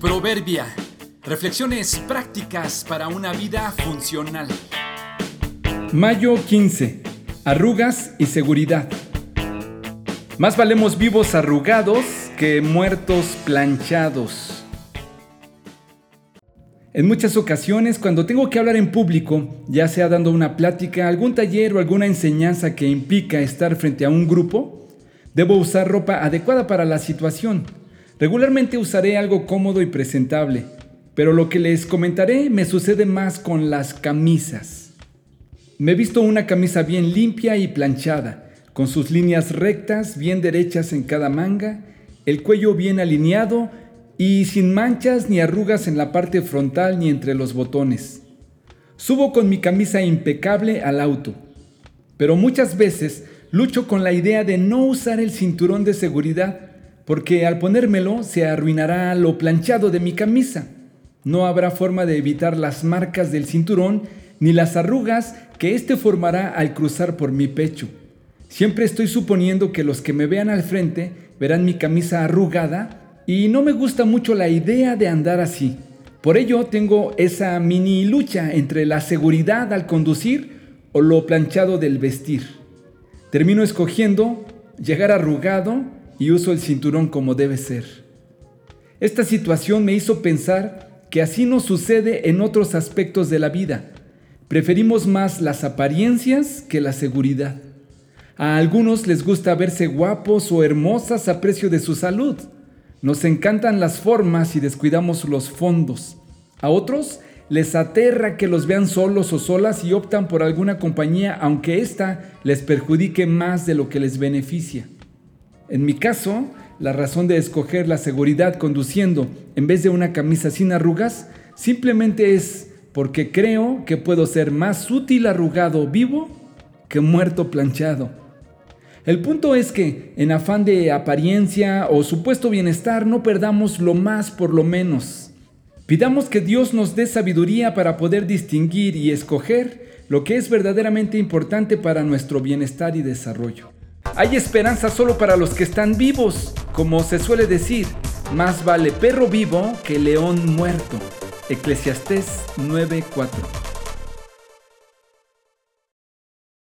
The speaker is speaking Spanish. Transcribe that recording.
Proverbia. Reflexiones prácticas para una vida funcional. Mayo 15. Arrugas y seguridad. Más valemos vivos arrugados que muertos planchados. En muchas ocasiones, cuando tengo que hablar en público, ya sea dando una plática, algún taller o alguna enseñanza que implica estar frente a un grupo, debo usar ropa adecuada para la situación Regularmente usaré algo cómodo y presentable, pero lo que les comentaré me sucede más con las camisas. Me he visto una camisa bien limpia y planchada, con sus líneas rectas, bien derechas en cada manga, el cuello bien alineado y sin manchas ni arrugas en la parte frontal ni entre los botones. Subo con mi camisa impecable al auto, pero muchas veces lucho con la idea de no usar el cinturón de seguridad porque al ponérmelo se arruinará lo planchado de mi camisa. No habrá forma de evitar las marcas del cinturón ni las arrugas que éste formará al cruzar por mi pecho. Siempre estoy suponiendo que los que me vean al frente verán mi camisa arrugada y no me gusta mucho la idea de andar así. Por ello tengo esa mini lucha entre la seguridad al conducir o lo planchado del vestir. Termino escogiendo llegar arrugado y uso el cinturón como debe ser. Esta situación me hizo pensar que así nos sucede en otros aspectos de la vida. Preferimos más las apariencias que la seguridad. A algunos les gusta verse guapos o hermosas a precio de su salud. Nos encantan las formas y descuidamos los fondos. A otros les aterra que los vean solos o solas y optan por alguna compañía aunque ésta les perjudique más de lo que les beneficia. En mi caso, la razón de escoger la seguridad conduciendo en vez de una camisa sin arrugas simplemente es porque creo que puedo ser más útil arrugado vivo que muerto planchado. El punto es que, en afán de apariencia o supuesto bienestar, no perdamos lo más por lo menos. Pidamos que Dios nos dé sabiduría para poder distinguir y escoger lo que es verdaderamente importante para nuestro bienestar y desarrollo. Hay esperanza solo para los que están vivos, como se suele decir, más vale perro vivo que león muerto. Eclesiastés 9:4